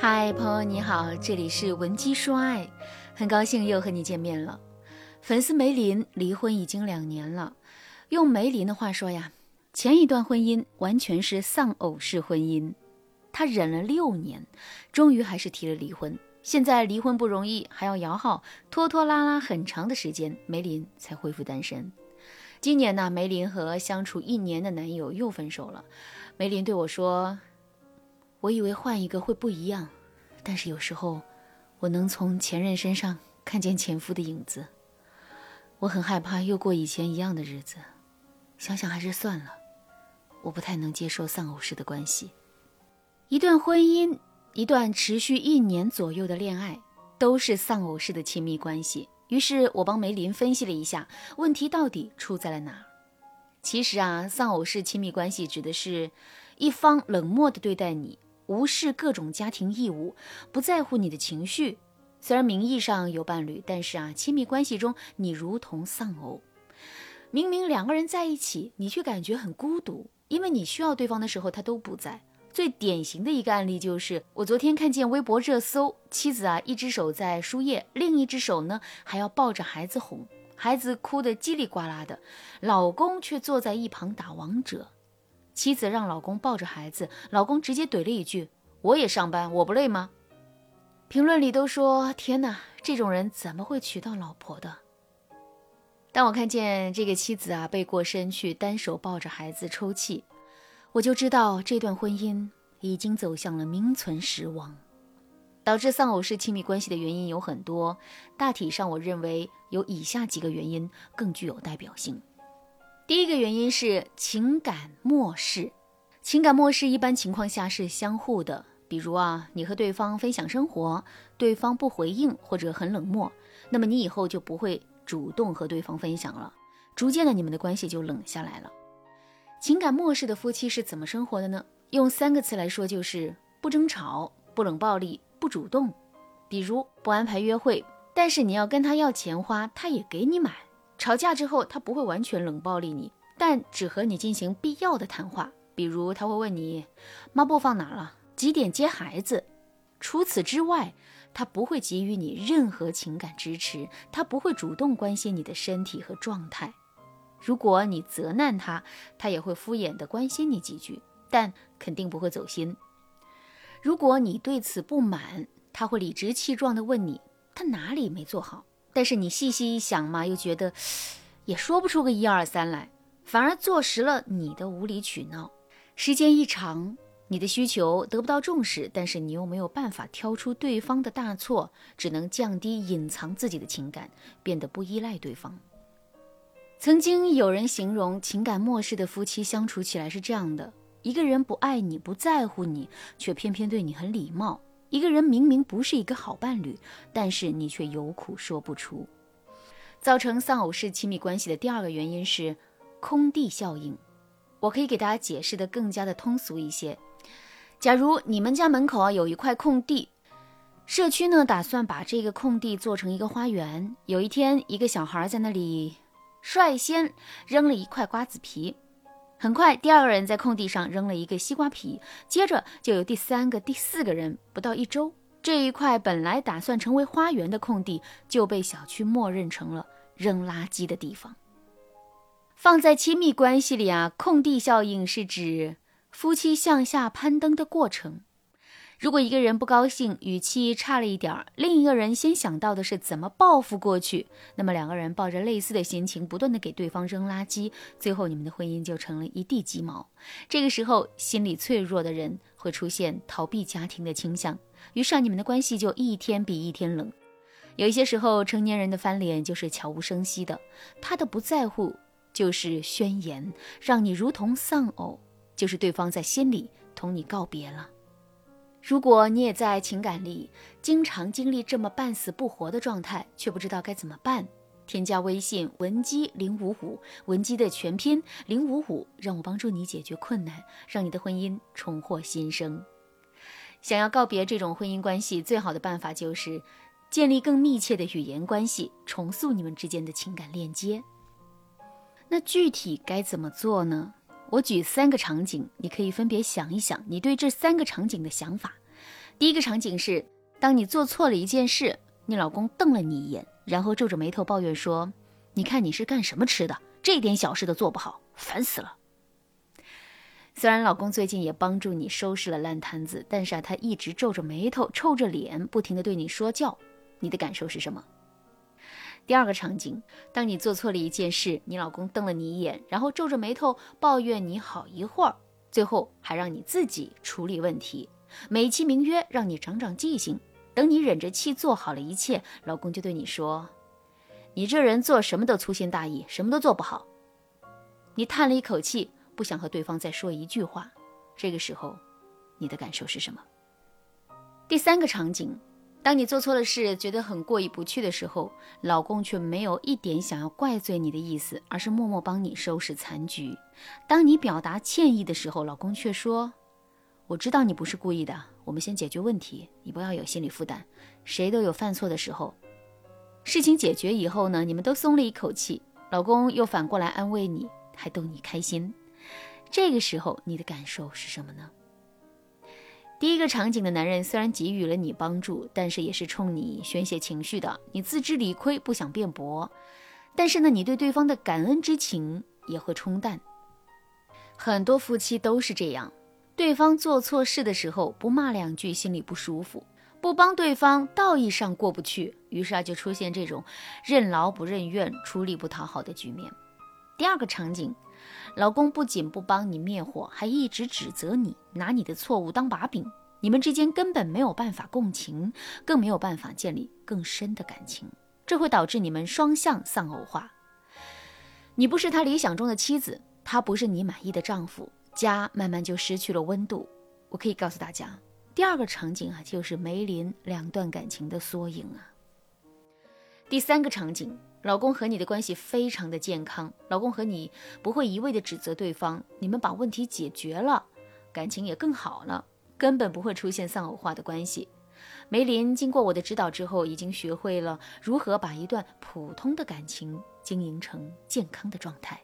嗨，朋友你好，这里是文姬说爱，很高兴又和你见面了。粉丝梅林离婚已经两年了，用梅林的话说呀，前一段婚姻完全是丧偶式婚姻，她忍了六年，终于还是提了离婚。现在离婚不容易，还要摇号，拖拖拉拉很长的时间，梅林才恢复单身。今年呢，梅林和相处一年的男友又分手了。梅林对我说。我以为换一个会不一样，但是有时候我能从前任身上看见前夫的影子，我很害怕又过以前一样的日子。想想还是算了，我不太能接受丧偶式的关系。一段婚姻，一段持续一年左右的恋爱，都是丧偶式的亲密关系。于是我帮梅林分析了一下，问题到底出在了哪儿？其实啊，丧偶式亲密关系指的是一方冷漠的对待你。无视各种家庭义务，不在乎你的情绪。虽然名义上有伴侣，但是啊，亲密关系中你如同丧偶。明明两个人在一起，你却感觉很孤独，因为你需要对方的时候他都不在。最典型的一个案例就是，我昨天看见微博热搜，妻子啊，一只手在输液，另一只手呢还要抱着孩子哄，孩子哭得叽里呱啦的，老公却坐在一旁打王者。妻子让老公抱着孩子，老公直接怼了一句：“我也上班，我不累吗？”评论里都说：“天哪，这种人怎么会娶到老婆的？”当我看见这个妻子啊背过身去，单手抱着孩子抽泣，我就知道这段婚姻已经走向了名存实亡。导致丧偶式亲密关系的原因有很多，大体上我认为有以下几个原因更具有代表性。第一个原因是情感漠视，情感漠视一般情况下是相互的。比如啊，你和对方分享生活，对方不回应或者很冷漠，那么你以后就不会主动和对方分享了，逐渐的你们的关系就冷下来了。情感漠视的夫妻是怎么生活的呢？用三个词来说就是不争吵、不冷暴力、不主动。比如不安排约会，但是你要跟他要钱花，他也给你买。吵架之后，他不会完全冷暴力你，但只和你进行必要的谈话。比如，他会问你抹布放哪了，几点接孩子。除此之外，他不会给予你任何情感支持，他不会主动关心你的身体和状态。如果你责难他，他也会敷衍地关心你几句，但肯定不会走心。如果你对此不满，他会理直气壮地问你他哪里没做好。但是你细细一想嘛，又觉得也说不出个一二三来，反而坐实了你的无理取闹。时间一长，你的需求得不到重视，但是你又没有办法挑出对方的大错，只能降低、隐藏自己的情感，变得不依赖对方。曾经有人形容情感漠视的夫妻相处起来是这样的：一个人不爱你、不在乎你，却偏偏对你很礼貌。一个人明明不是一个好伴侣，但是你却有苦说不出。造成丧偶式亲密关系的第二个原因是空地效应。我可以给大家解释的更加的通俗一些。假如你们家门口啊有一块空地，社区呢打算把这个空地做成一个花园。有一天，一个小孩在那里率先扔了一块瓜子皮。很快，第二个人在空地上扔了一个西瓜皮，接着就有第三个、第四个人。不到一周，这一块本来打算成为花园的空地就被小区默认成了扔垃圾的地方。放在亲密关系里啊，空地效应是指夫妻向下攀登的过程。如果一个人不高兴，语气差了一点儿，另一个人先想到的是怎么报复过去，那么两个人抱着类似的心情，不断的给对方扔垃圾，最后你们的婚姻就成了一地鸡毛。这个时候，心理脆弱的人会出现逃避家庭的倾向，于是你们的关系就一天比一天冷。有一些时候，成年人的翻脸就是悄无声息的，他的不在乎就是宣言，让你如同丧偶，就是对方在心里同你告别了。如果你也在情感里经常经历这么半死不活的状态，却不知道该怎么办，添加微信文姬零五五，文姬的全拼零五五，让我帮助你解决困难，让你的婚姻重获新生。想要告别这种婚姻关系，最好的办法就是建立更密切的语言关系，重塑你们之间的情感链接。那具体该怎么做呢？我举三个场景，你可以分别想一想，你对这三个场景的想法。第一个场景是，当你做错了一件事，你老公瞪了你一眼，然后皱着眉头抱怨说：“你看你是干什么吃的？这点小事都做不好，烦死了。”虽然老公最近也帮助你收拾了烂摊子，但是啊，他一直皱着眉头、臭着脸，不停的对你说教，你的感受是什么？第二个场景，当你做错了一件事，你老公瞪了你一眼，然后皱着眉头抱怨你好一会儿，最后还让你自己处理问题，美其名曰让你长长记性。等你忍着气做好了一切，老公就对你说：“你这人做什么都粗心大意，什么都做不好。”你叹了一口气。不想和对方再说一句话，这个时候，你的感受是什么？第三个场景，当你做错了事，觉得很过意不去的时候，老公却没有一点想要怪罪你的意思，而是默默帮你收拾残局。当你表达歉意的时候，老公却说：“我知道你不是故意的，我们先解决问题，你不要有心理负担。谁都有犯错的时候。”事情解决以后呢，你们都松了一口气，老公又反过来安慰你，还逗你开心。这个时候，你的感受是什么呢？第一个场景的男人虽然给予了你帮助，但是也是冲你宣泄情绪的，你自知理亏，不想辩驳。但是呢，你对对方的感恩之情也会冲淡。很多夫妻都是这样，对方做错事的时候不骂两句心里不舒服，不帮对方道义上过不去，于是啊就出现这种任劳不任怨、出力不讨好的局面。第二个场景。老公不仅不帮你灭火，还一直指责你，拿你的错误当把柄，你们之间根本没有办法共情，更没有办法建立更深的感情，这会导致你们双向丧偶化。你不是他理想中的妻子，他不是你满意的丈夫，家慢慢就失去了温度。我可以告诉大家，第二个场景啊，就是梅林两段感情的缩影啊。第三个场景。老公和你的关系非常的健康，老公和你不会一味的指责对方，你们把问题解决了，感情也更好了，根本不会出现丧偶化的关系。梅林经过我的指导之后，已经学会了如何把一段普通的感情经营成健康的状态。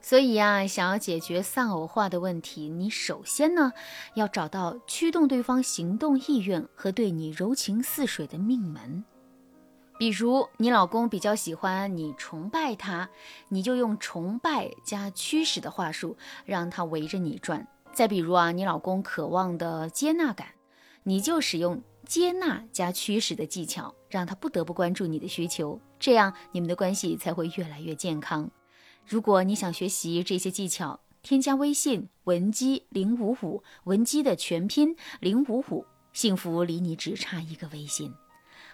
所以呀，想要解决丧偶化的问题，你首先呢要找到驱动对方行动意愿和对你柔情似水的命门。比如你老公比较喜欢你崇拜他，你就用崇拜加驱使的话术让他围着你转。再比如啊，你老公渴望的接纳感，你就使用接纳加驱使的技巧，让他不得不关注你的需求，这样你们的关系才会越来越健康。如果你想学习这些技巧，添加微信文姬零五五，文姬的全拼零五五，幸福离你只差一个微信。